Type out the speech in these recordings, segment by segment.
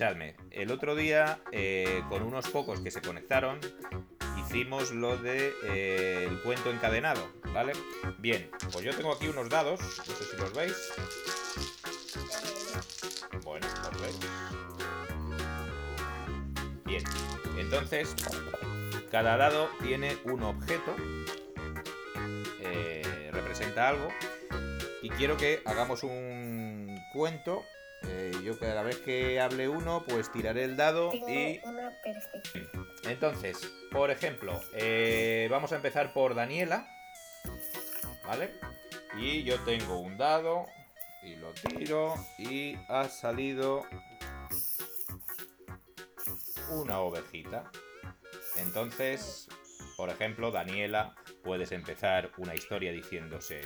El otro día, eh, con unos pocos que se conectaron, hicimos lo de eh, el cuento encadenado, ¿vale? Bien, pues yo tengo aquí unos dados, no sé si los veis. Bueno, los veis. Bien, entonces, cada dado tiene un objeto, eh, representa algo, y quiero que hagamos un cuento. Eh, yo cada vez que hable uno, pues tiraré el dado Tengo y una perfecta. entonces, por ejemplo, eh, vamos a empezar por Daniela. ¿Vale? Y yo tengo un dado y lo tiro y ha salido una ovejita. Entonces, por ejemplo, Daniela, puedes empezar una historia diciéndose,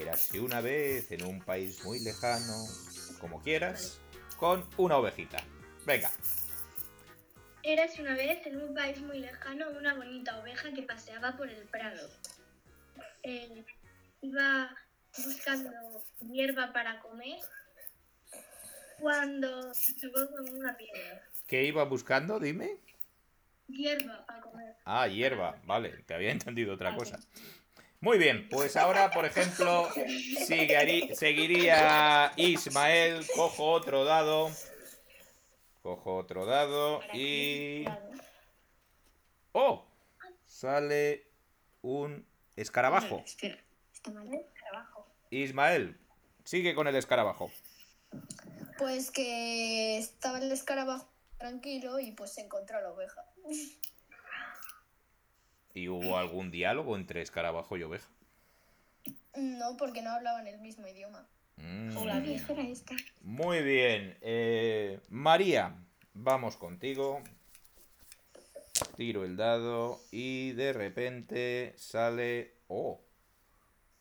érase una vez en un país muy lejano, como quieras, con una ovejita. Venga, Érase una vez en un país muy lejano una bonita oveja que paseaba por el prado. Eh, iba buscando hierba para comer cuando se chocó con una piedra. ¿qué iba buscando? Dime. Hierba para comer. Ah, hierba, vale, te había entendido otra cosa. Muy bien, pues ahora, por ejemplo, seguirí- seguiría Ismael, cojo otro dado, cojo otro dado y... ¡Oh! Sale un escarabajo. Ismael, sigue con el escarabajo. Pues que estaba el escarabajo tranquilo y pues se encontró la oveja. ¿Y hubo algún diálogo entre escarabajo y oveja? No, porque no hablaban el mismo idioma. Mm. La vieja era esta. Muy bien. eh, María, vamos contigo. Tiro el dado y de repente sale... ¡Oh!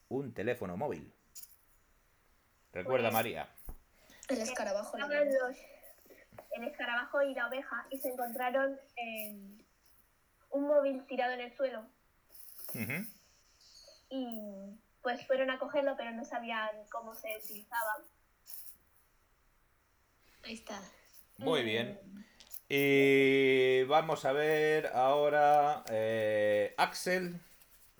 Un teléfono móvil. Recuerda, Pues- María. El escarabajo. el escarabajo y la oveja y se encontraron en un móvil tirado en el suelo y pues fueron a cogerlo pero no sabían cómo se utilizaba. Ahí está. Muy bien. Y vamos a ver ahora... eh, Axel.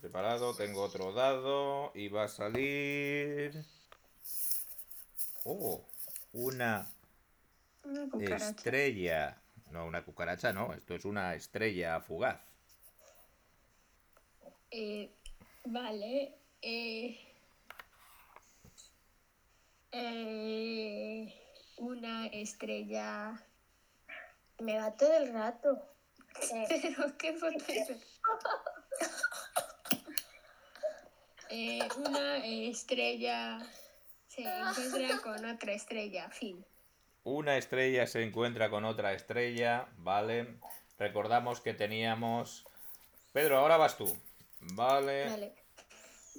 Preparado, tengo otro dado y va a salir... ¡Oh! Una cucaracha. Estrella. No, una cucaracha no, esto es una estrella fugaz. Eh, vale. Eh, eh, una estrella. Me va todo el rato. Eh, Pero qué foto? Eh, una estrella se encuentra con otra estrella. Fin. Una estrella se encuentra con otra estrella, ¿vale? Recordamos que teníamos... Pedro, ahora vas tú. Vale. Vale.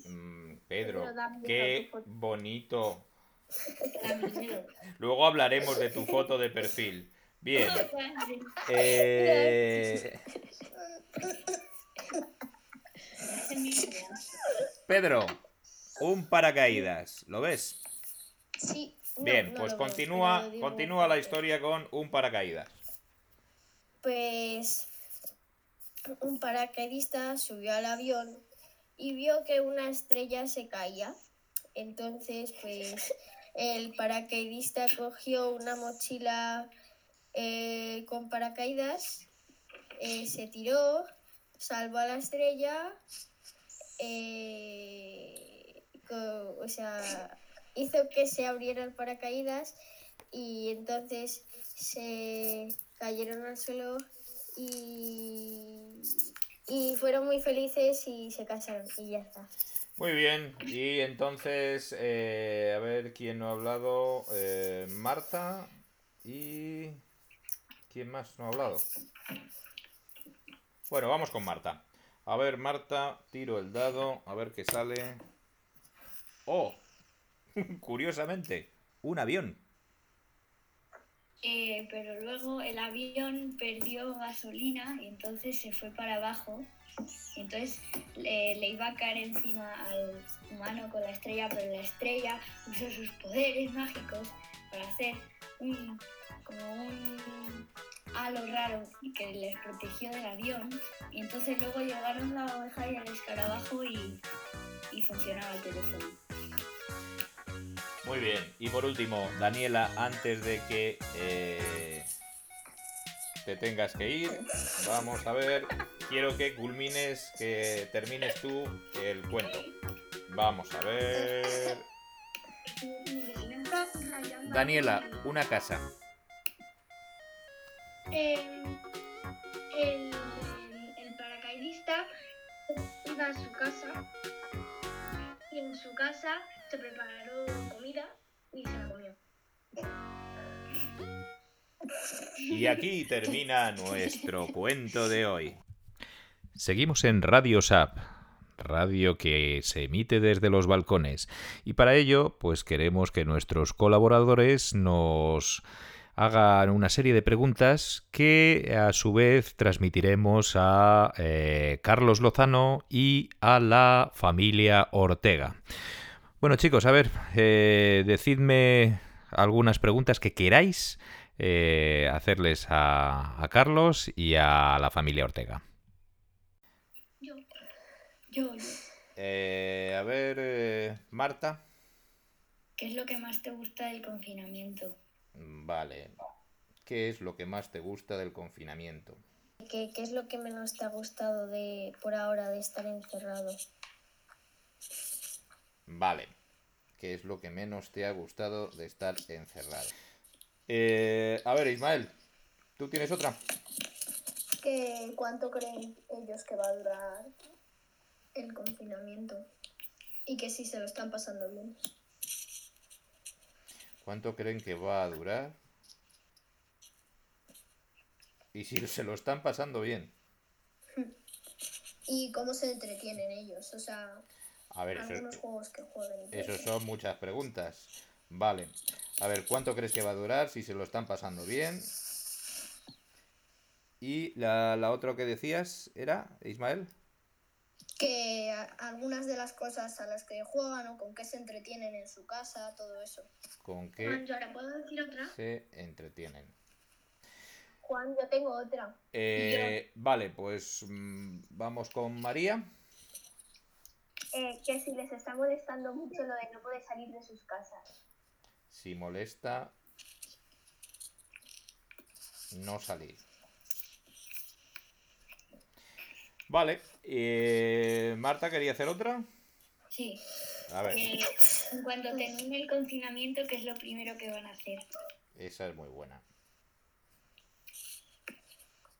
Mm, Pedro, qué bonito. Luego hablaremos de tu foto de perfil. Bien. Eh, Pedro, un paracaídas. ¿Lo ves? Sí. Bien, no pues continúa, continúa la historia con un paracaídas. Pues un paracaidista subió al avión y vio que una estrella se caía. Entonces, pues el paracaidista cogió una mochila eh, con paracaídas, eh, se tiró, salvó a la estrella, eh, o sea, hizo que se abriera el paracaídas y entonces se cayeron al suelo y, y fueron muy felices y se casaron y ya está. Muy bien, y entonces, eh, a ver quién no ha hablado. Eh, Marta y... ¿Quién más no ha hablado? Bueno, vamos con Marta. A ver, Marta, tiro el dado, a ver qué sale. ¡Oh! Curiosamente, un avión. Eh, pero luego el avión perdió gasolina y entonces se fue para abajo. Entonces le, iba a caer encima al humano con la estrella, pero la estrella usó sus poderes mágicos para hacer un como un halo raro que les protegió del avión. Y entonces luego llegaron la oveja y el escarabajo y funcionaba el teléfono. Muy bien. Y por último, Daniela, antes de que eh, te tengas que ir, vamos a ver. Quiero que culmines, que termines tú el cuento. Vamos a ver. Daniela, una casa. El, el paracaidista iba a su casa y en su casa se preparó comida y se la comió. Y aquí termina nuestro cuento de hoy. Seguimos en Radio SAP, radio que se emite desde los balcones. Y para ello, pues queremos que nuestros colaboradores nos hagan una serie de preguntas que a su vez transmitiremos a eh, Carlos Lozano y a la familia Ortega. Bueno chicos, a ver, eh, decidme algunas preguntas que queráis eh, hacerles a, a Carlos y a la familia Ortega. Yo, Yo, yo. Eh, a ver, eh, Marta. ¿Qué es lo que más te gusta del confinamiento? Vale. ¿Qué es lo que más te gusta del confinamiento? ¿Qué, qué es lo que menos te ha gustado de por ahora de estar encerrado? Vale. ¿Qué es lo que menos te ha gustado de estar encerrado? Eh, a ver, Ismael, ¿tú tienes otra? ¿Que ¿Cuánto creen ellos que va a durar el confinamiento? Y que si se lo están pasando bien. ¿Cuánto creen que va a durar? Y si se lo están pasando bien. ¿Y cómo se entretienen ellos? O sea, A ver, eso, algunos juegos que jueguen. eso son muchas preguntas. Vale. A ver, ¿cuánto crees que va a durar? Si se lo están pasando bien. Y la, la otra que decías era, Ismael. Que a- algunas de las cosas a las que juegan o con qué se entretienen en su casa, todo eso. ¿Con Juan, qué yo ahora puedo decir otra. se entretienen? Juan, yo tengo otra. Eh, vale, pues mm, vamos con María. Eh, que si les está molestando mucho lo de no poder salir de sus casas. Si molesta, no salir. Vale. eh, Marta quería hacer otra. Sí. A ver, Eh, en cuanto termine el confinamiento, ¿qué es lo primero que van a hacer? esa es muy buena.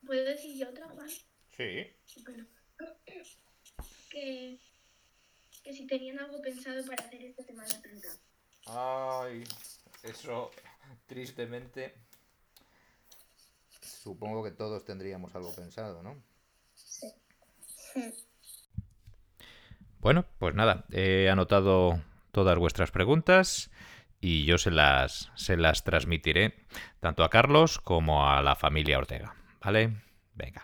¿Puedo decir yo otra, Juan? Sí. Bueno, que, que si tenían algo pensado para hacer esta Semana Santa. Ay, eso tristemente. Supongo que todos tendríamos algo pensado, ¿no? Bueno, pues nada, he anotado todas vuestras preguntas y yo se las, se las transmitiré tanto a Carlos como a la familia Ortega. ¿Vale? Venga.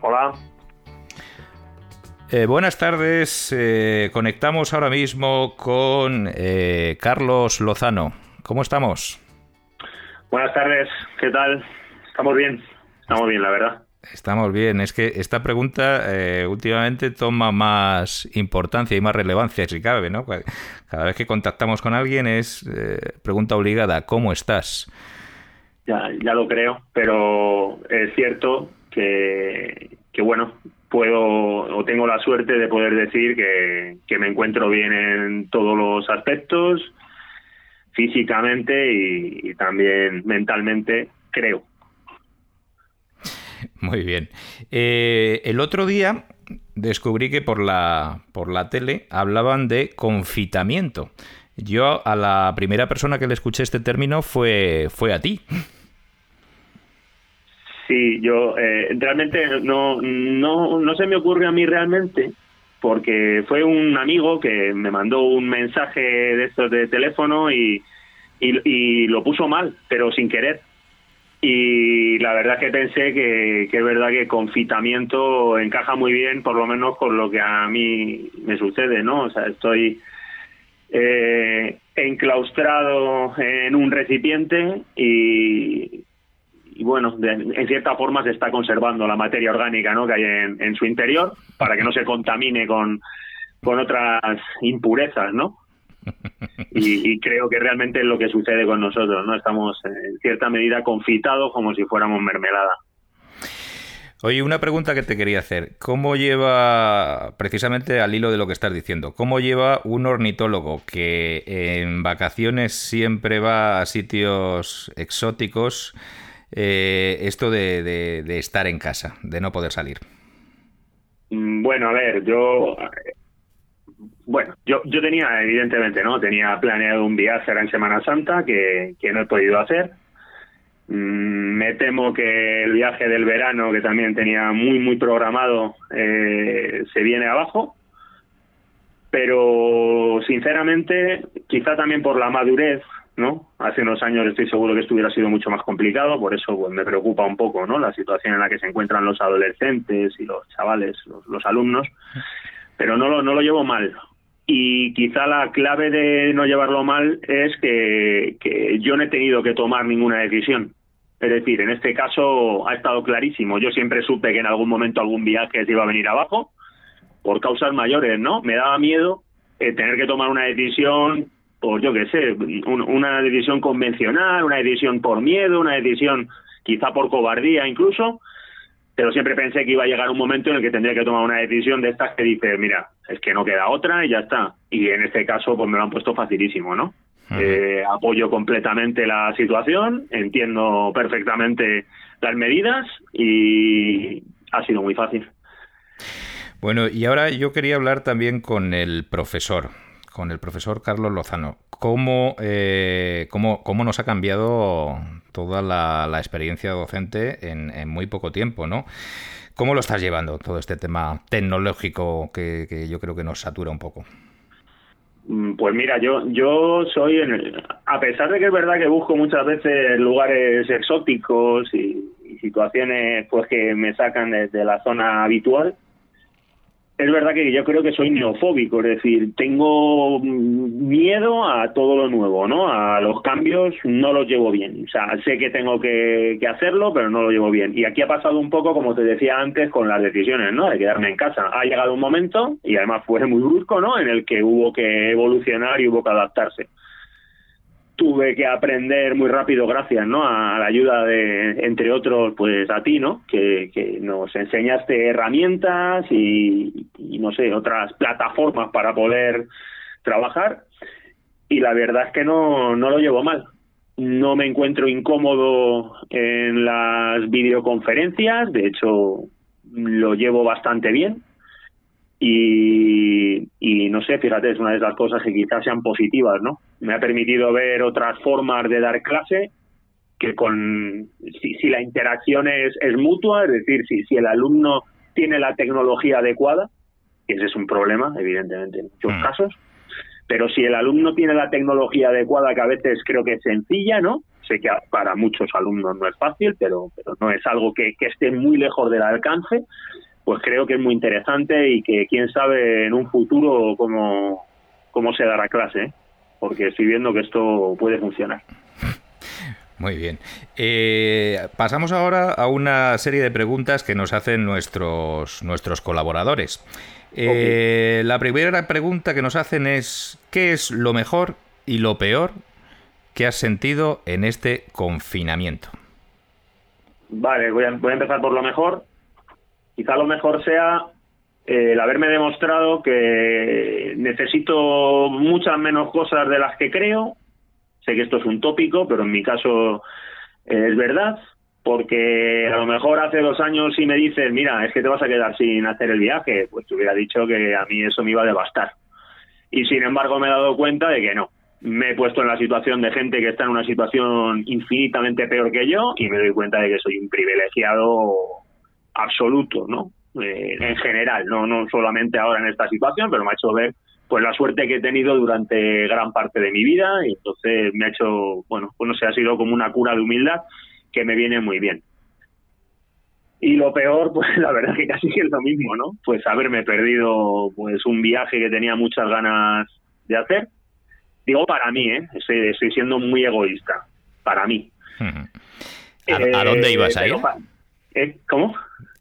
Hola, Eh, buenas tardes. eh, conectamos ahora mismo con eh, Carlos Lozano. ¿Cómo estamos? buenas tardes, ¿qué tal? ¿Estamos bien? Estamos bien, la verdad. Estamos bien. Es que esta pregunta eh, últimamente toma más importancia y más relevancia, si cabe, ¿no? Cada vez que contactamos con alguien es eh, pregunta obligada. ¿Cómo estás? Ya, ya lo creo, pero es cierto que, bueno, puedo o tengo la suerte de poder decir que, me encuentro bien en todos los aspectos, físicamente y, y también mentalmente, creo. Muy bien. Eh, el otro día descubrí que por la, por la tele hablaban de confitamiento. Yo a la primera persona que le escuché este término fue, fue a ti. Sí, yo eh, realmente no, no, no se me ocurre a mí realmente, porque fue un amigo que me mandó un mensaje de estos de teléfono y, y, lo puso mal, pero sin querer. y la verdad es que pensé que, que, es verdad que confitamiento encaja muy bien, por lo menos con lo que a mí me sucede, ¿no? O sea, estoy eh, enclaustrado en un recipiente y, y bueno, en cierta forma se está conservando la materia orgánica ¿no? que hay en, en su interior para que no se contamine con, con otras impurezas, ¿no? Y, y, creo que realmente es lo que sucede con nosotros, ¿no? Estamos en cierta medida confitados como si fuéramos mermelada. Oye, una pregunta que te quería hacer. ¿Cómo lleva, precisamente al hilo de lo que estás diciendo, cómo lleva un ornitólogo que en vacaciones siempre va a sitios exóticos eh, esto de, de, estar en casa, de no poder salir? Mm, Bueno, a ver, yo bueno, yo, yo tenía, evidentemente, ¿no? Tenía planeado un viaje en Semana Santa que, que no he podido hacer. Mm, me temo que el viaje del verano, que también tenía muy, muy programado, eh, se viene abajo. Pero, sinceramente, quizá también por la madurez, ¿no? Hace unos años estoy seguro que esto hubiera sido mucho más complicado, por eso pues, me preocupa un poco, ¿no? La situación en la que se encuentran los adolescentes y los chavales, los, alumnos. Pero no lo, no lo llevo mal, y quizá la clave de no llevarlo mal es que, que, yo no he tenido que tomar ninguna decisión. Es decir, en este caso ha estado clarísimo. Yo siempre supe que en algún momento algún viaje se iba a venir abajo por causas mayores, ¿no? Me daba miedo eh, tener que tomar una decisión por, yo qué sé, un, una decisión convencional, una decisión por miedo, una decisión quizá por cobardía incluso, pero siempre pensé que iba a llegar un momento en el que tendría que tomar una decisión de estas que dice, mira, es que no queda otra y ya está. Y en este caso, pues me lo han puesto facilísimo, ¿no? Eh, apoyo completamente la situación, entiendo perfectamente las medidas y ha sido muy fácil. Bueno, y ahora yo quería hablar también con el profesor, con el profesor Carlos Lozano. ¿Cómo, eh, cómo, cómo nos ha cambiado toda la, experiencia docente en, en, muy poco tiempo, ¿no? ¿Cómo lo estás llevando todo este tema tecnológico que, yo creo que nos satura un poco? Pues mira, yo yo soy, el, a pesar de que es verdad que busco muchas veces lugares exóticos y, y situaciones pues que me sacan de, de la zona habitual, es verdad que yo creo que soy neofóbico, es decir, tengo miedo a todo lo nuevo, ¿no? A los cambios no los llevo bien. O sea, sé que tengo que, que, hacerlo, pero no lo llevo bien. Y aquí ha pasado un poco, como te decía antes, con las decisiones, ¿no? De quedarme en casa. Ha llegado un momento, y además fue muy brusco, ¿no? En el que hubo que evolucionar y hubo que adaptarse tuve que aprender muy rápido gracias no a la ayuda de entre otros pues a ti no que, que nos enseñaste herramientas y, no sé otras plataformas para poder trabajar. Y la verdad es que no no lo llevo mal. No me encuentro incómodo en las videoconferencias. De hecho lo llevo bastante bien y, y, no sé, fíjate, es una de esas cosas que quizás sean positivas, ¿no? Me ha permitido ver otras formas de dar clase que con si, si la interacción es, es, mutua, es decir, si, si el alumno tiene la tecnología adecuada, ese es un problema, evidentemente, en muchos mm. casos, pero si el alumno tiene la tecnología adecuada, que a veces creo que es sencilla, ¿no? Sé que para muchos alumnos no es fácil, pero, pero no es algo que, que esté muy lejos del alcance, pues creo que es muy interesante y que quién sabe en un futuro cómo, cómo se dará clase, ¿eh? porque estoy viendo que esto puede funcionar. Muy bien. Eh, pasamos ahora a una serie de preguntas que nos hacen nuestros, nuestros colaboradores. Eh, okay. La primera pregunta que nos hacen es, ¿qué es lo mejor y lo peor que has sentido en este confinamiento? Vale, voy a, voy a empezar por lo mejor quizá lo mejor sea eh, el haberme demostrado que necesito muchas menos cosas de las que creo. Sé que esto es un tópico, pero en mi caso eh, es verdad, porque a lo mejor hace dos años si me dices, mira, es que te vas a quedar sin hacer el viaje, pues te hubiera dicho que a mí eso me iba a devastar. Y sin embargo me he dado cuenta de que no. Me he puesto en la situación de gente que está en una situación infinitamente peor que yo y me doy cuenta de que soy un privilegiado absoluto, ¿no? Eh, en general, no no solamente ahora en esta situación, pero me ha hecho ver pues la suerte que he tenido durante gran parte de mi vida y entonces me ha hecho, bueno, pues no sé, ha sido como una cura de humildad que me viene muy bien. Y lo peor, pues la verdad que casi es lo mismo, ¿no? Pues haberme perdido pues un viaje que tenía muchas ganas de hacer. Digo para mí, ¿eh? Estoy, estoy siendo muy egoísta. Para mí. ¿A, a dónde ibas a ir? ¿Eh? ¿Cómo?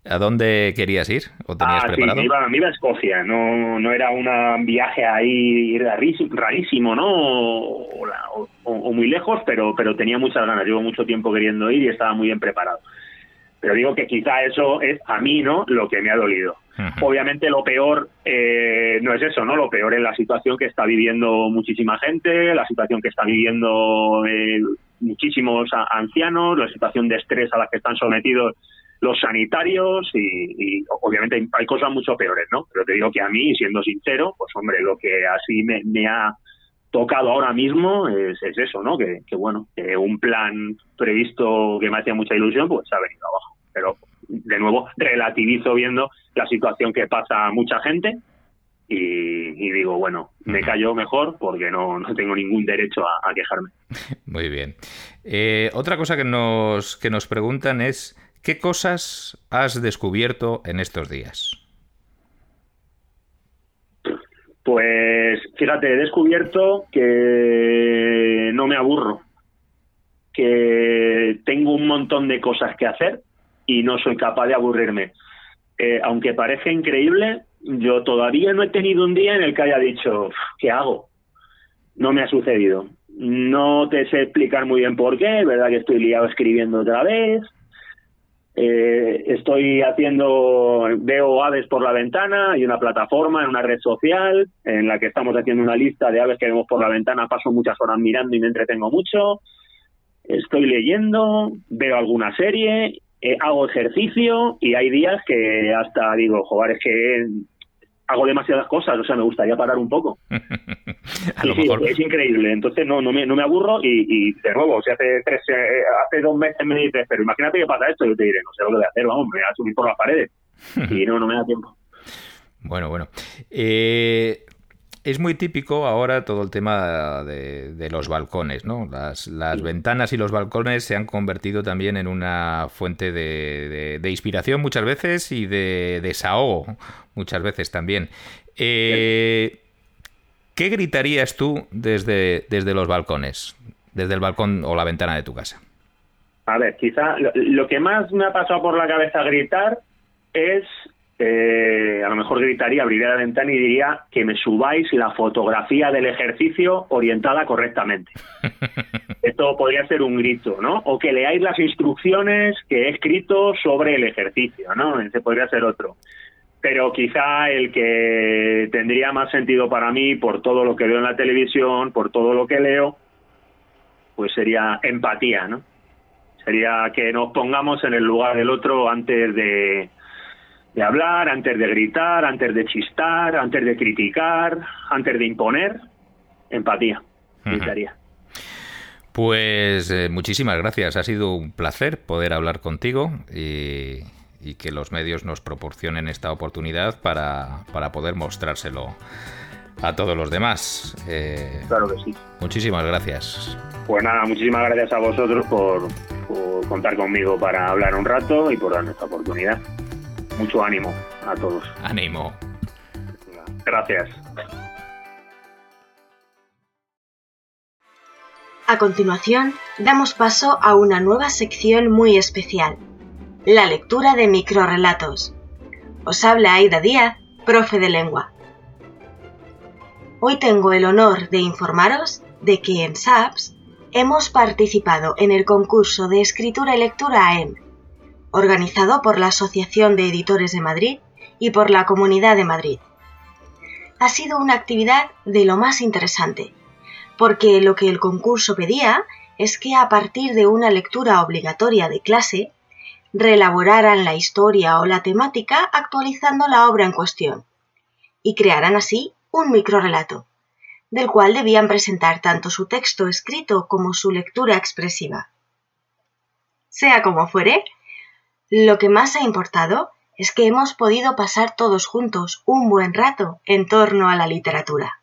¿A dónde querías ir? ¿O tenías ah, preparado? Sí, me iba, me iba a Escocia. No, no era un viaje ahí rarísimo, ¿no? O, o, o, muy lejos, pero, pero tenía muchas ganas. Llevo mucho tiempo queriendo ir y estaba muy bien preparado. Pero digo que quizá eso es a mí, ¿no? Lo que me ha dolido. Obviamente lo peor eh, no es eso, ¿no? Lo peor es la situación que está viviendo muchísima gente, la situación que está viviendo eh, muchísimos ancianos, la situación de estrés a la que están sometidos los sanitarios y, y, obviamente hay cosas mucho peores, ¿no? Pero te digo que a mí, siendo sincero, pues hombre, lo que así me, me ha tocado ahora mismo es, es eso, ¿no? Que, que bueno, que un plan previsto que me hacía mucha ilusión, pues ha venido abajo. Pero de nuevo relativizo viendo la situación que pasa mucha gente y, y digo, bueno, me callo mejor porque no, no tengo ningún derecho a, a quejarme. Muy bien. Eh, otra cosa que nos, que nos preguntan es, ¿qué cosas has descubierto en estos días? Pues fíjate, he descubierto que no me aburro, que tengo un montón de cosas que hacer y no soy capaz de aburrirme. Eh, aunque parece increíble, yo todavía no he tenido un día en el que haya dicho, ¿qué hago? No me ha sucedido. No te sé explicar muy bien por qué, verdad que estoy liado escribiendo otra vez. Eh, estoy haciendo, veo aves por la ventana, hay una plataforma en una red social en la que estamos haciendo una lista de aves que vemos por la ventana, paso muchas horas mirando y me entretengo mucho. Estoy leyendo, veo alguna serie eh, hago ejercicio y hay días que hasta digo, joder, es que hago demasiadas cosas, o sea, me gustaría parar un poco. A lo Sí, sí, mejor. es increíble, entonces no, no, me, no me aburro y, y de nuevo, si hace tres, eh, hace dos meses me dices, pero imagínate que pasa esto, yo te diré, no sé lo que voy a hacer, vamos, me voy a subir por las paredes. Y no, no me da tiempo. Bueno, bueno. Eh, es muy típico ahora todo el tema de, de los balcones, ¿no? Las, las ventanas y los balcones se han convertido también en una fuente de, de- de inspiración muchas veces y de desahogo muchas veces también. Eh, ¿Qué gritarías tú desde, desde los balcones? Desde el balcón o la ventana de tu casa. A ver, quizá lo, lo que más me ha pasado por la cabeza gritar es, eh, a lo mejor gritaría, abriría la ventana y diría que me subáis la fotografía del ejercicio orientada correctamente. Esto podría ser un grito, ¿no? O que leáis las instrucciones que he escrito sobre el ejercicio, ¿no? Ese podría ser otro. Pero quizá el que tendría más sentido para mí, por todo lo que veo en la televisión, por todo lo que leo, pues sería empatía, ¿no? Sería que nos pongamos en el lugar del otro antes de, de hablar, antes de gritar, antes de chistar, antes de criticar, antes de imponer. Empatía. Pues eh, muchísimas gracias. Ha sido un placer poder hablar contigo y, y que los medios nos proporcionen esta oportunidad para, para poder mostrárselo a todos los demás. Eh, Claro que sí. muchísimas gracias. Pues nada, muchísimas gracias a vosotros por, por contar conmigo para hablar un rato y por darme esta oportunidad. Mucho ánimo a todos. Ánimo. Gracias. A continuación, damos paso a una nueva sección muy especial, la lectura de microrelatos. Os habla Aida Díaz, profe de lengua. Hoy tengo el honor de informaros de que en SAPS hemos participado en el concurso de escritura y lectura AM, organizado por la Asociación de Editores de Madrid y por la Comunidad de Madrid. Ha sido una actividad de lo más interesante, porque lo que el concurso pedía es que a partir de una lectura obligatoria de clase, reelaboraran la historia o la temática actualizando la obra en cuestión, y crearan así un microrelato, del cual debían presentar tanto su texto escrito como su lectura expresiva. Sea como fuere, lo que más ha importado es que hemos podido pasar todos juntos un buen rato en torno a la literatura.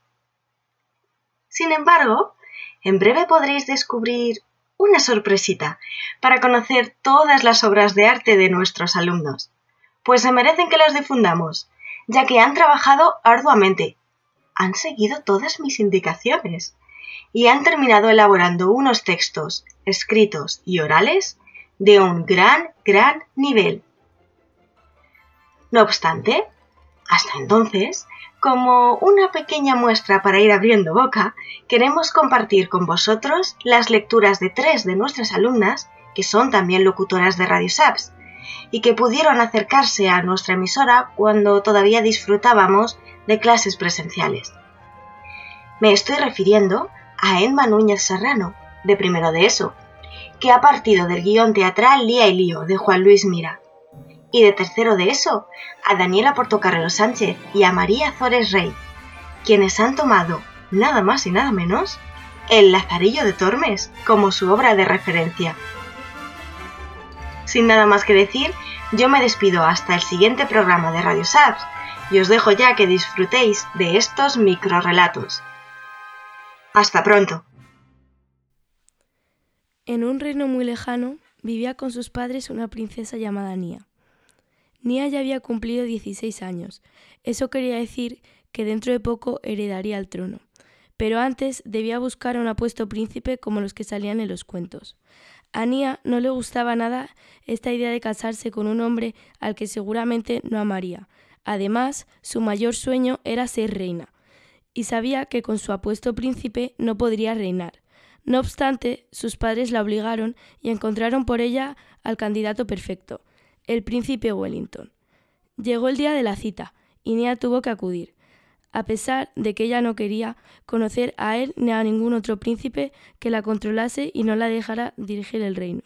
Sin embargo, en breve podréis descubrir una sorpresita para conocer todas las obras de arte de nuestros alumnos, pues se merecen que las difundamos, ya que han trabajado arduamente, han seguido todas mis indicaciones y han terminado elaborando unos textos escritos y orales de un gran, gran nivel. No obstante, hasta entonces, como una pequeña muestra para ir abriendo boca, queremos compartir con vosotros las lecturas de tres de nuestras alumnas, que son también locutoras de Radio Saps, y que pudieron acercarse a nuestra emisora cuando todavía disfrutábamos de clases presenciales. Me estoy refiriendo a Emma Núñez Serrano, de primero de eso, que ha partido del guion teatral Lía y Lío de Juan Luis Mira. Y de tercero de eso, a Daniela Portocarrero Sánchez y a María Zores Rey, quienes han tomado, nada más y nada menos, El Lazarillo de Tormes como su obra de referencia. Sin nada más que decir, yo me despido hasta el siguiente programa de Radio Saps y os dejo ya que disfrutéis de estos microrelatos. Hasta pronto. En un reino muy lejano vivía con sus padres una princesa llamada Nia. Nia ya había cumplido 16 años. Eso quería decir que dentro de poco heredaría el trono. Pero antes debía buscar a un apuesto príncipe como los que salían en los cuentos. A Nia no le gustaba nada esta idea de casarse con un hombre al que seguramente no amaría. Además, su mayor sueño era ser reina, y sabía que con su apuesto príncipe no podría reinar. No obstante, sus padres la obligaron y encontraron por ella al candidato perfecto, el príncipe Wellington. Llegó el día de la cita, y Nia tuvo que acudir, a pesar de que ella no quería conocer a él ni a ningún otro príncipe que la controlase y no la dejara dirigir el reino.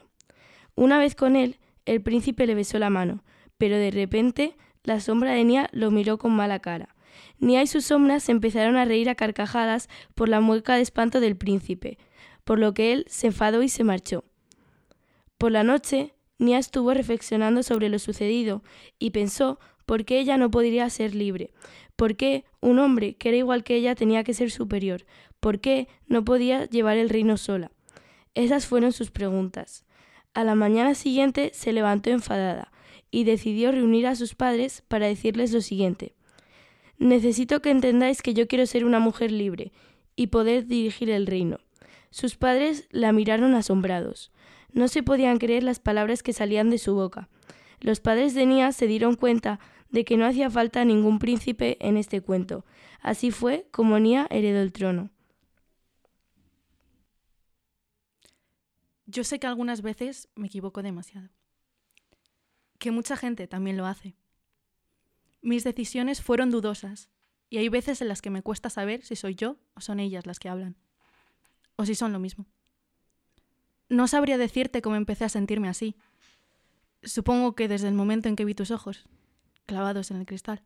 Una vez con él, el príncipe le besó la mano, pero de repente la sombra de Nia lo miró con mala cara. Nia y sus sombras empezaron a reír a carcajadas por la mueca de espanto del príncipe, por lo que él se enfadó y se marchó. Por la noche, Nia estuvo reflexionando sobre lo sucedido y pensó por qué ella no podría ser libre, por qué un hombre que era igual que ella tenía que ser superior, por qué no podía llevar el reino sola. Esas fueron sus preguntas. A la mañana siguiente se levantó enfadada y decidió reunir a sus padres para decirles lo siguiente. Necesito que entendáis que yo quiero ser una mujer libre y poder dirigir el reino. Sus padres la miraron asombrados. No se podían creer las palabras que salían de su boca. Los padres de Nia se dieron cuenta de que no hacía falta ningún príncipe en este cuento. Así fue como Nia heredó el trono. Yo sé que algunas veces me equivoco demasiado. Que mucha gente también lo hace. Mis decisiones fueron dudosas y hay veces en las que me cuesta saber si soy yo o son ellas las que hablan o si son lo mismo. No sabría decirte cómo empecé a sentirme así. Supongo que desde el momento en que vi tus ojos, clavados en el cristal.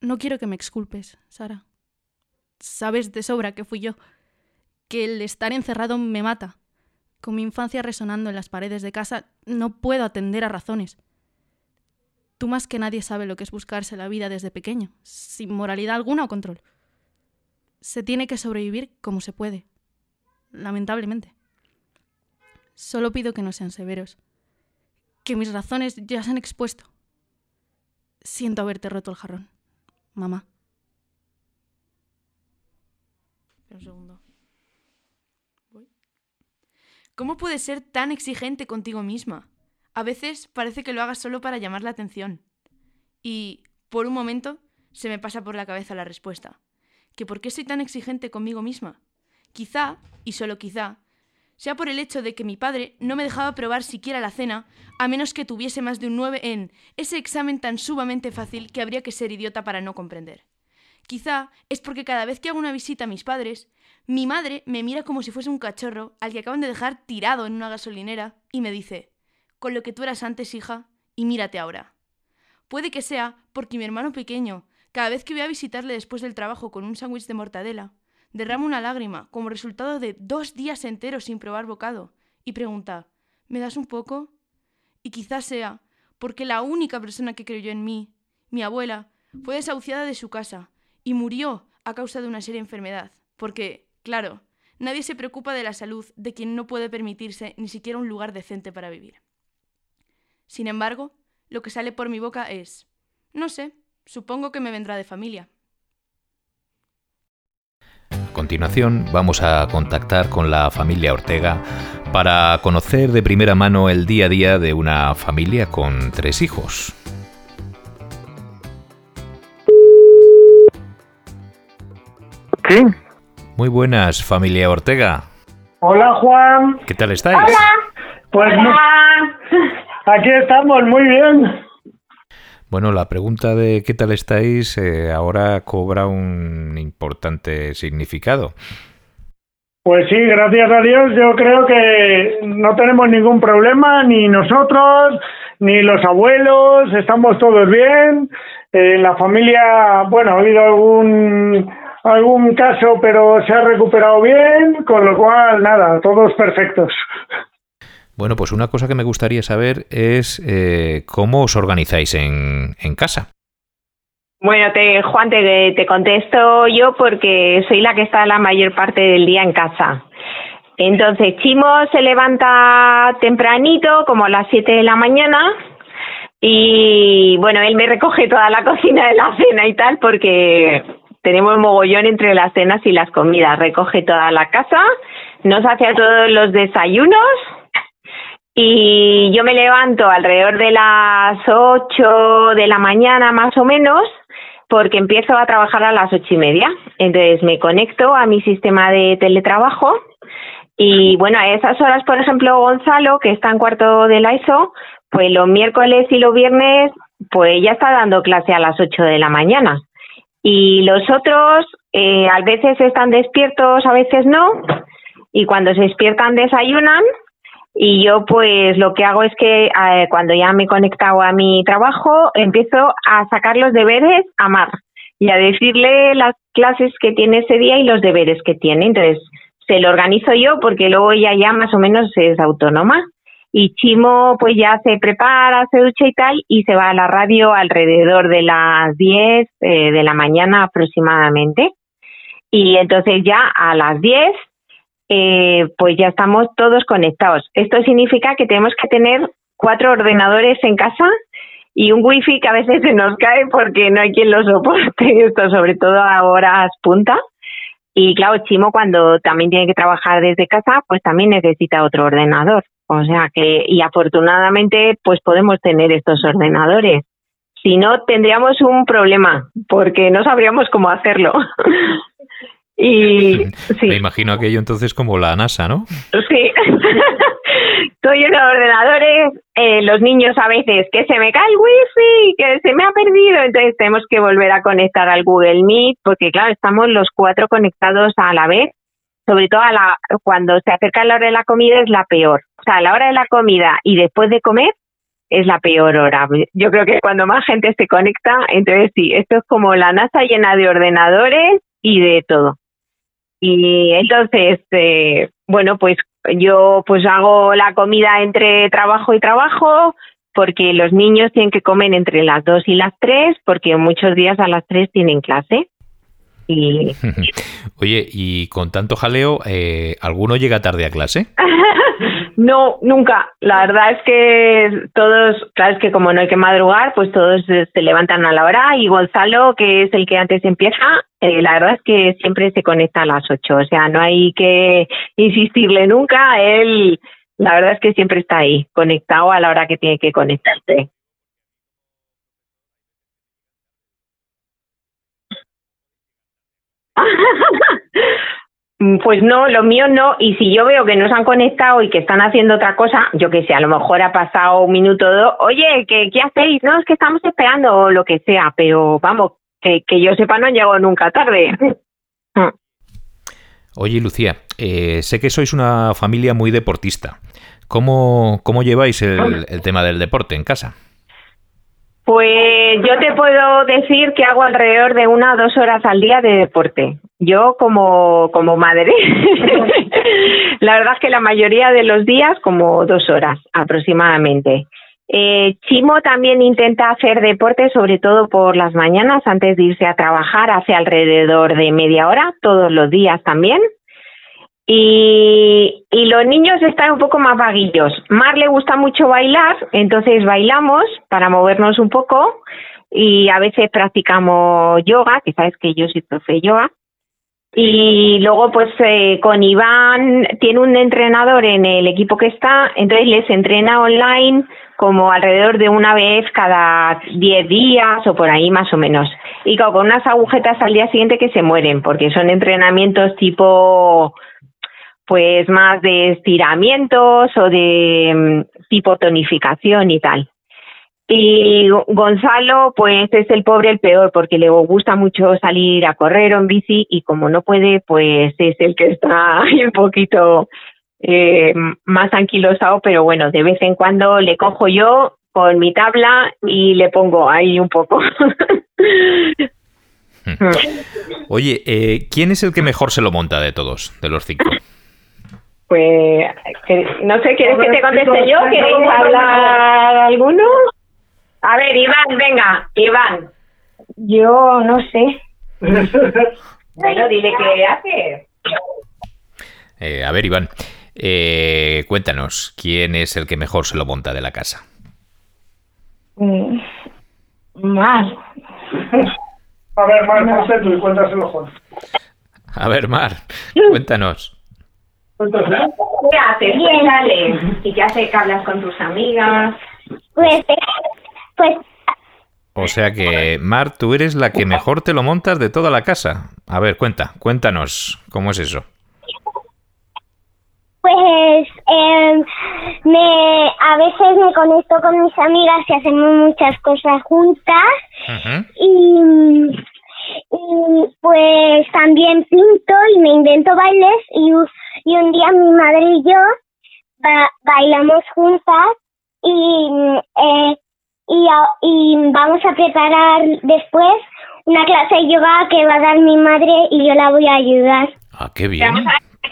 No quiero que me exculpes, Sara. Sabes de sobra que fui yo, que el estar encerrado me mata. Con mi infancia resonando en las paredes de casa, no puedo atender a razones. Tú más que nadie sabe lo que es buscarse la vida desde pequeño, sin moralidad alguna o control. Se tiene que sobrevivir como se puede, lamentablemente. Solo pido que no sean severos, que mis razones ya se han expuesto. Siento haberte roto el jarrón, mamá. Un segundo. Voy. ¿Cómo puedes ser tan exigente contigo misma? A veces parece que lo hagas solo para llamar la atención. Y, por un momento, se me pasa por la cabeza la respuesta. ¿Que por qué soy tan exigente conmigo misma? Quizá, y solo quizá, sea por el hecho de que mi padre no me dejaba probar siquiera la cena, a menos que tuviese más de un 9 en ese examen tan sumamente fácil que habría que ser idiota para no comprender. Quizá es porque cada vez que hago una visita a mis padres, mi madre me mira como si fuese un cachorro al que acaban de dejar tirado en una gasolinera y me dice, con lo que tú eras antes, hija, y mírate ahora. Puede que sea porque mi hermano pequeño, cada vez que voy a visitarle después del trabajo con un sándwich de mortadela, derrama una lágrima como resultado de dos días enteros sin probar bocado y pregunta, ¿me das un poco? Y quizás sea porque la única persona que creyó en mí, mi abuela, fue desahuciada de su casa y murió a causa de una seria enfermedad, porque, claro, Nadie se preocupa de la salud de quien no puede permitirse ni siquiera un lugar decente para vivir. Sin embargo, lo que sale por mi boca es, no sé, supongo que me vendrá de familia. A continuación vamos a contactar con la familia Ortega para conocer de primera mano el día a día de una familia con tres hijos. Sí. Muy buenas, familia Ortega. Hola Juan. ¿Qué tal estáis? Pues no- aquí estamos, muy bien. Bueno, la pregunta de qué tal estáis eh, ahora cobra un importante significado. Pues sí, gracias a Dios yo creo que no tenemos ningún problema, ni nosotros, ni los abuelos, estamos todos bien. Eh, En la familia, bueno, ha habido algún, algún caso, pero se ha recuperado bien, con lo cual, nada, todos perfectos. Bueno, pues una cosa que me gustaría saber es eh, cómo os organizáis en, en casa. Bueno, te, Juan, te, te contesto yo porque soy la que está la mayor parte del día en casa. Entonces, Chimo se levanta tempranito, como a las 7 de la mañana, y bueno, él me recoge toda la cocina de la cena y tal, porque tenemos mogollón entre las cenas y las comidas. Recoge toda la casa, nos hace a todos los desayunos, y yo me levanto alrededor de las 8 de la mañana más o menos porque empiezo a trabajar a las ocho y media. Entonces me conecto a mi sistema de teletrabajo y bueno, a esas horas, por ejemplo, Gonzalo, que está en cuarto de la ESO, pues los miércoles y los viernes, pues ya está dando clase a las 8 de la mañana. Y los otros, eh, a veces están despiertos, a veces no, y cuando se despiertan desayunan y yo pues lo que hago es que eh, cuando ya me he conectado a mi trabajo empiezo a sacar los deberes a Mar y a decirle las clases que tiene ese día y los deberes que tiene. Entonces se lo organizo yo porque luego ella ya más o menos es autónoma. Y Chimo pues ya se prepara, se ducha y tal y se va a la radio alrededor de las 10 eh, de la mañana aproximadamente. Y entonces ya a las 10 eh, pues ya estamos todos conectados. Esto significa que tenemos que tener cuatro ordenadores en casa y un wifi que a veces se nos cae porque no hay quien lo soporte, esto sobre todo a horas punta. Y claro, Chimo cuando también tiene que trabajar desde casa, pues también necesita otro ordenador. O sea que, y afortunadamente, pues podemos tener estos ordenadores. Si no, tendríamos un problema, porque no sabríamos cómo hacerlo. y Me imagino aquello entonces como la NASA, ¿no? Sí. Estoy lleno de ordenadores, eh, los niños a veces que se me cae el wifi, que se me ha perdido, entonces tenemos que volver a conectar al Google Meet, porque claro, estamos los cuatro conectados a la vez, sobre todo a la, cuando se acerca la hora de la comida es la peor. O sea, la hora de la comida y después de comer es la peor hora. Yo creo que cuando más gente se conecta, entonces sí, esto es como la NASA llena de ordenadores y de todo. Y entonces, eh, bueno, pues yo pues hago la comida entre trabajo y trabajo porque los niños tienen que comer entre las dos y las tres porque muchos días a las tres tienen clase. Y Oye, y con tanto jaleo, eh, ¿alguno llega tarde a clase? no, nunca. La verdad es que todos, claro, es que como no hay que madrugar, pues todos eh, se levantan a la hora y Gonzalo, que es el que antes empieza, eh, la verdad es que siempre se conecta a las ocho. O sea, no hay que insistirle nunca. Él, la verdad es que siempre está ahí, conectado a la hora que tiene que conectarse. Mm, Pues no, lo mío no. Y si yo veo que no se han conectado y que están haciendo otra cosa, yo que sé, a lo mejor ha pasado un minuto o dos. Oye, ¿qué, ¿qué hacéis? No, es que estamos esperando o lo que sea. Pero vamos, que, que yo sepa, no han llegado nunca tarde. Oye, Lucía, eh, sé que sois una familia muy deportista. ¿Cómo, cómo lleváis el, el tema del deporte en casa? Pues yo te puedo decir que hago alrededor de una o dos horas al día de deporte. Yo como, como madre. la verdad es que la mayoría de los días como dos horas aproximadamente. Eh, Chimo también intenta hacer deporte, sobre todo por las mañanas, antes de irse a trabajar, hace alrededor de media hora, todos los días también. Y, los niños están un poco más vaguillos. Mar le gusta mucho bailar, entonces bailamos para movernos un poco y a veces practicamos yoga, que sabes que yo soy profe yoga. Y luego, pues eh, con Iván, tiene un entrenador en el equipo que está, entonces les entrena online como alrededor de una vez cada 10 días o por ahí más o menos. Y con unas agujetas al día siguiente que se mueren, porque son entrenamientos tipo, pues más de estiramientos o de mm, tipo tonificación y tal. Y Gonzalo, pues es el pobre el peor, porque le gusta mucho salir a correr o en bici y como no puede, pues es el que está un poquito eh, más anquilosado, pero bueno, de vez en cuando le cojo yo con mi tabla y le pongo ahí un poco. Oye, eh, ¿quién es el que mejor se lo monta de todos, de los cinco? Pues no sé, ¿quieres que te conteste yo? ¿Queréis hablar alguno? A ver, Iván, venga, Iván. Yo no sé. Bueno, dile qué hace. Eh, a ver, Iván, eh, cuéntanos, ¿quién es el que mejor se lo monta de la casa? Mm, Mal. A ver, Mar, ponte tú y cuéntaselo, Juan. A ver, Mar, cuéntanos. ¿Qué haces? ¿Y qué hace que hablas con tus amigas? Pues, pues O sea que, Mar, tú eres la que mejor te lo montas de toda la casa. A ver, cuenta, cuéntanos, ¿cómo es eso? Pues em, me, a veces me conecto con mis amigas y hacemos muchas cosas juntas y, y pues también pinto y me invento bailes y, y un día mi madre y yo ba- bailamos juntas y, eh, y, y vamos a preparar después una clase de yoga que va a dar mi madre y yo la voy a ayudar. Ah, qué bien.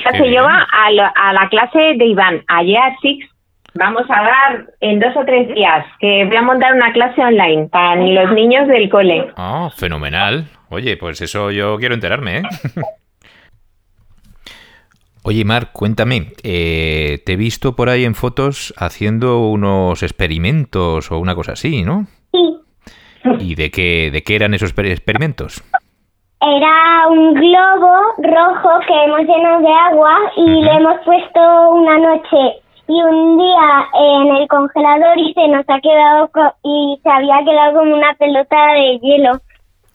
Vamos a la Qué clase bien. yoga a, la- a la clase de Iván, ayer a Six. Vamos a dar en dos o tres días, que voy a montar una clase online para los niños del cole. Ah, fenomenal. Oye, pues eso yo quiero enterarme, ¿eh? Oye, Mar, cuéntame, eh, te he visto por ahí en fotos haciendo unos experimentos o una cosa así, ¿no? Sí, ¿Y de qué, de qué eran esos exper- experimentos? Era un globo rojo que hemos llenado de agua y le hemos puesto una noche y un día en el congelador y se nos ha quedado co- y se había quedado como una pelota de hielo.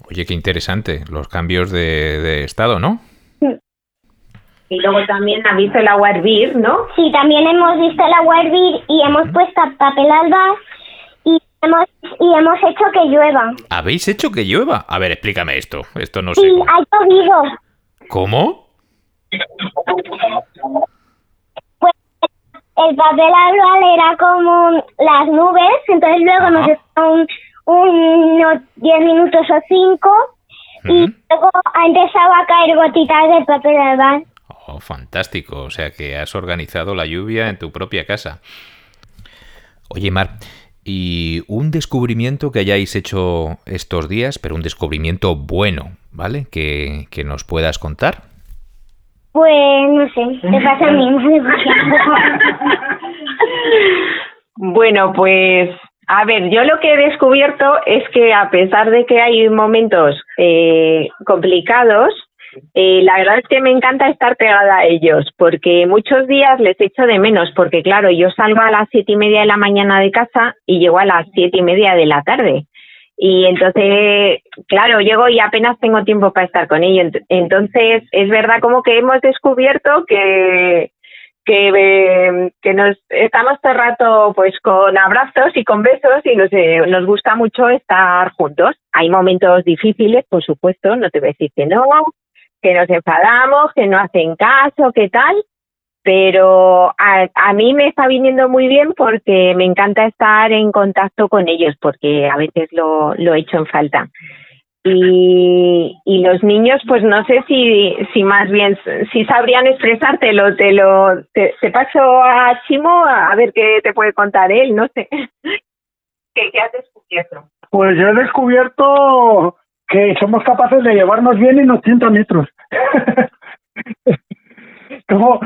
Oye, qué interesante, los cambios de, de estado, ¿no? Y luego también ha visto el agua hervir, ¿no? Sí, también hemos visto el agua hervir y hemos puesto papel albas hemos y hemos hecho que llueva. ¿Habéis hecho que llueva? A ver, explícame esto. Esto no sé. Sí, ha llovido. ¿Cómo? el papel albal era como las nubes, entonces luego nos un, unos 10 minutos o 5 y luego ha empezado a caer gotitas de papel albal. Oh, fantástico. O sea que has organizado la lluvia en tu propia casa. Oye, Mar, ¿y un descubrimiento que hayáis hecho estos días, pero un descubrimiento bueno, ¿vale? Que, que nos puedas contar. Pues no sé, te pasa a mí. Bueno, pues a ver, yo lo que he descubierto es que a pesar de que hay momentos eh, complicados, eh, la verdad es que me encanta estar pegada a ellos, porque muchos días les echo de menos, porque claro, yo salgo a las siete y media de la mañana de casa y llego a las siete y media de la tarde. Y entonces, claro, llego y apenas tengo tiempo para estar con ellos. Ent- Entonces, es verdad como que hemos descubierto que, que, eh, que nos estamos todo el rato pues con abrazos y con besos y nos, eh, nos gusta mucho estar juntos. Hay momentos difíciles, por supuesto, no te voy a decir que no, que nos enfadamos, que no hacen caso, que tal, pero a, a mí me está viniendo muy bien porque me encanta estar en contacto con ellos porque a veces lo, lo echo en falta. Y, y los niños, pues no sé si, si más bien, si sabrían expresártelo, te lo, te, te paso a Chimo a, ver qué te puede contar él, no sé. ¿Qué, qué has descubierto? Pues yo he descubierto que somos capaces de llevarnos bien en 80 metros. como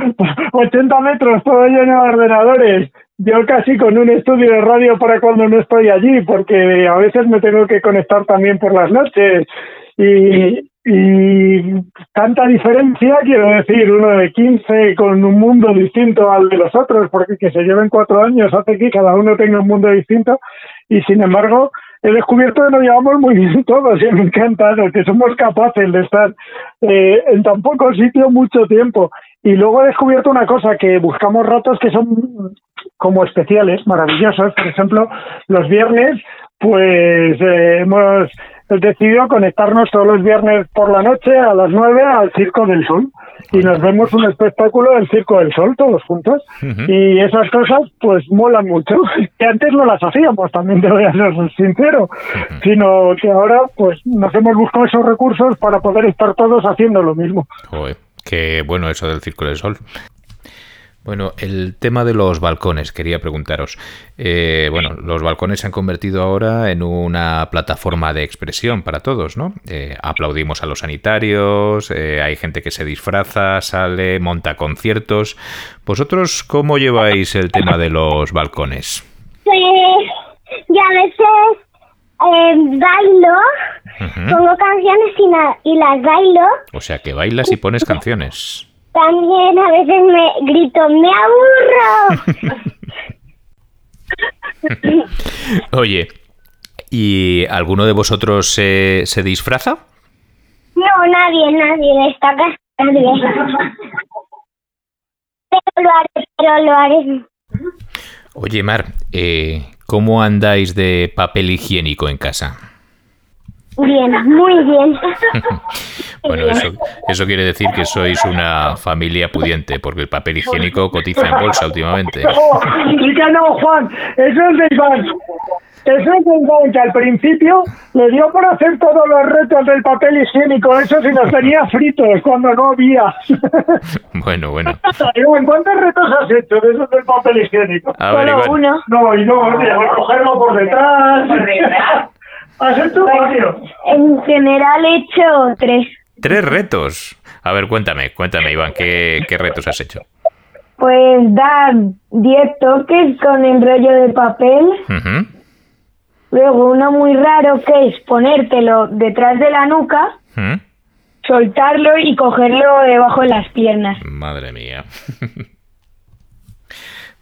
80 metros, todo lleno de ordenadores. Yo casi con un estudio de radio para cuando no estoy allí, porque a veces me tengo que conectar también por las noches. Y, y tanta diferencia, quiero decir, uno de 15 con un mundo distinto al de los otros, porque que se lleven cuatro años hace que cada uno tenga un mundo distinto. Y sin embargo, he descubierto que nos llevamos muy bien todos y me ha encantado que somos capaces de estar eh, en tan poco sitio mucho tiempo. Y luego he descubierto una cosa, que buscamos ratos que son como especiales, maravillosos. Por ejemplo, los viernes, pues eh, hemos decidido conectarnos todos los viernes por la noche a las 9 al Circo del Sol. Y nos vemos un espectáculo del Circo del Sol todos juntos. Y esas cosas pues molan mucho. Que antes no las hacíamos también te voy a ser sincero. Sino que ahora pues nos hemos buscado esos recursos para poder estar todos haciendo lo mismo. Joder, qué bueno eso del Circo del Sol bueno, el tema de los balcones, quería preguntaros. Eh, bueno, los balcones se han convertido ahora en una plataforma de expresión para todos, ¿no? Eh, aplaudimos a los sanitarios, eh, hay gente que se disfraza, sale, monta conciertos. ¿Vosotros cómo lleváis el tema de los balcones? Pues yo a veces bailo, pongo canciones y, y las bailo. O sea, que bailas y pones canciones. También a veces me grito, ¡me aburro! Oye, ¿y alguno de vosotros se, se disfraza? No, nadie, nadie, en esta casa nadie. Pero lo haré, pero lo haré. Oye, Mar, eh, ¿cómo andáis de papel higiénico en casa? Bien, muy bien. Bueno, eso, eso quiere decir que sois una familia pudiente, porque el papel higiénico cotiza en bolsa últimamente. Y que no, Juan, eso es de Iván. Eso es de Iván, que al principio le dio por hacer todos los retos del papel higiénico, eso si nos tenía fritos cuando no había. Bueno, bueno. Iván, ¿cuántos retos has hecho de esos del papel higiénico? A ver, Solo Iván. uno. No, y no, de cogerlo por detrás. ¿Has hecho varios? En general he hecho tres. Tres retos. A ver, cuéntame, cuéntame, Iván, ¿qué, qué retos has hecho? Pues dar 10 toques con el rollo de papel. Luego uno muy raro que es ponértelo detrás de la nuca, soltarlo y cogerlo debajo de las piernas. Madre mía.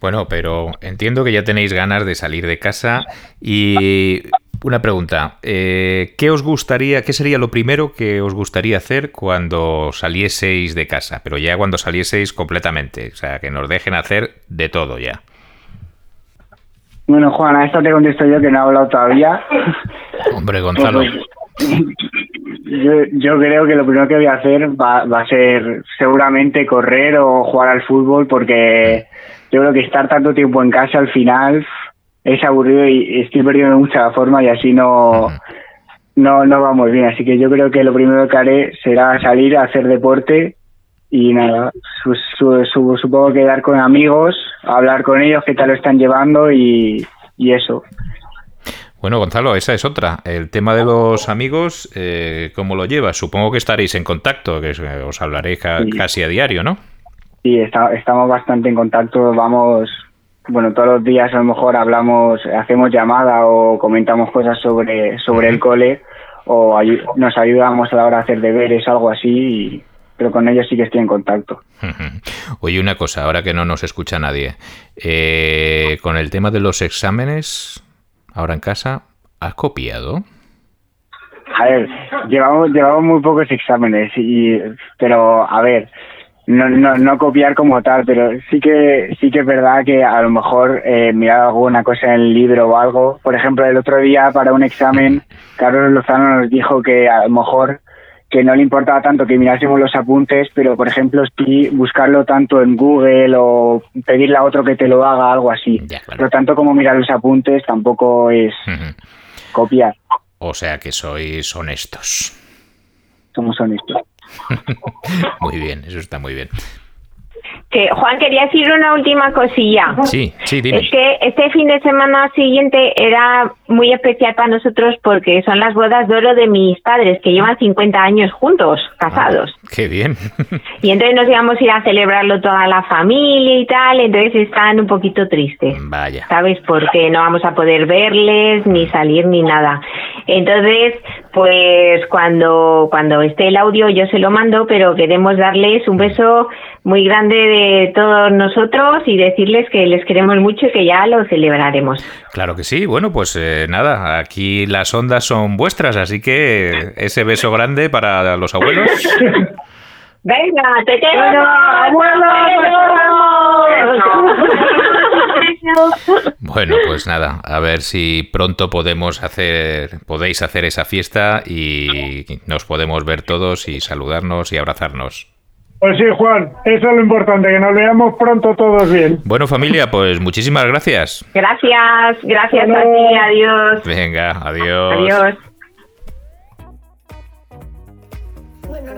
Bueno, pero entiendo que ya tenéis ganas de salir de casa y una pregunta, eh, ¿qué os gustaría, qué sería lo primero que os gustaría hacer cuando salieseis de casa? Pero ya cuando salieseis completamente, o sea, que nos dejen hacer de todo ya. Bueno, Juan, a esto te contesto yo que no he hablado todavía. Hombre, Gonzalo. Yo, yo creo que lo primero que voy a hacer va, va a ser seguramente correr o jugar al fútbol porque yo creo que estar tanto tiempo en casa al final es aburrido y estoy perdiendo mucha forma y así no, no, no va muy bien. Así que yo creo que lo primero que haré será salir a hacer deporte y nada, su- su- su- supongo que dar con amigos, hablar con ellos, qué tal lo están llevando y, y eso. Bueno, Gonzalo, esa es otra. El tema de los amigos, eh, ¿cómo lo llevas? Supongo que estaréis en contacto, que os- os hablaréis ca- Sí. casi a diario, ¿no? Sí, está- estamos bastante en contacto, vamos, bueno, todos los días a lo mejor hablamos, hacemos llamada o comentamos cosas sobre, sobre el cole o nos ayudamos a la hora de hacer deberes, algo así, y- pero con ellos sí que estoy en contacto. Oye, una cosa, ahora que no nos escucha nadie, eh, con el tema de los exámenes, ahora en casa, ¿has copiado? A ver, llevamos, llevamos muy pocos exámenes, y, pero a ver, no, no, no copiar como tal, pero sí que sí que es verdad que a lo mejor eh, mirar alguna cosa en el libro o algo. Por ejemplo, el otro día para un examen, Carlos Lozano nos dijo que a lo mejor que no le importaba tanto que mirásemos los apuntes, pero por ejemplo sí buscarlo tanto en Google o pedirle a otro que te lo haga, algo así. Por lo tanto, como mirar los apuntes tampoco es copiar, O sea que sois honestos. somos honestos. muy bien, eso está muy bien. que Juan quería decir una última cosilla. Sí, sí, dime. Es que este fin de semana siguiente era muy especial para nosotros porque son las bodas de oro de mis padres, que llevan 50 años juntos, casados. Qué bien. Y entonces nos íbamos a ir a celebrarlo toda la familia y tal, entonces están un poquito tristes. Vaya. ¿Sabes? Porque no vamos a poder verles, ni salir, ni nada. Entonces, pues cuando, cuando esté el audio yo se lo mando, pero queremos darles un beso muy grande de todos nosotros y decirles que les queremos mucho y que ya lo celebraremos. Claro que sí. Bueno, pues eh, nada, aquí las ondas son vuestras, así que ese beso grande para los abuelos. Venga, te quiero, Bueno, pues nada, a ver si pronto podemos hacer, podéis hacer esa fiesta y nos podemos ver todos y saludarnos y abrazarnos. Pues sí, Juan, eso es lo importante, que nos veamos pronto todos bien. Bueno, familia, pues muchísimas gracias. Gracias, gracias a ti, adiós. Venga, adiós. Adiós. Bueno,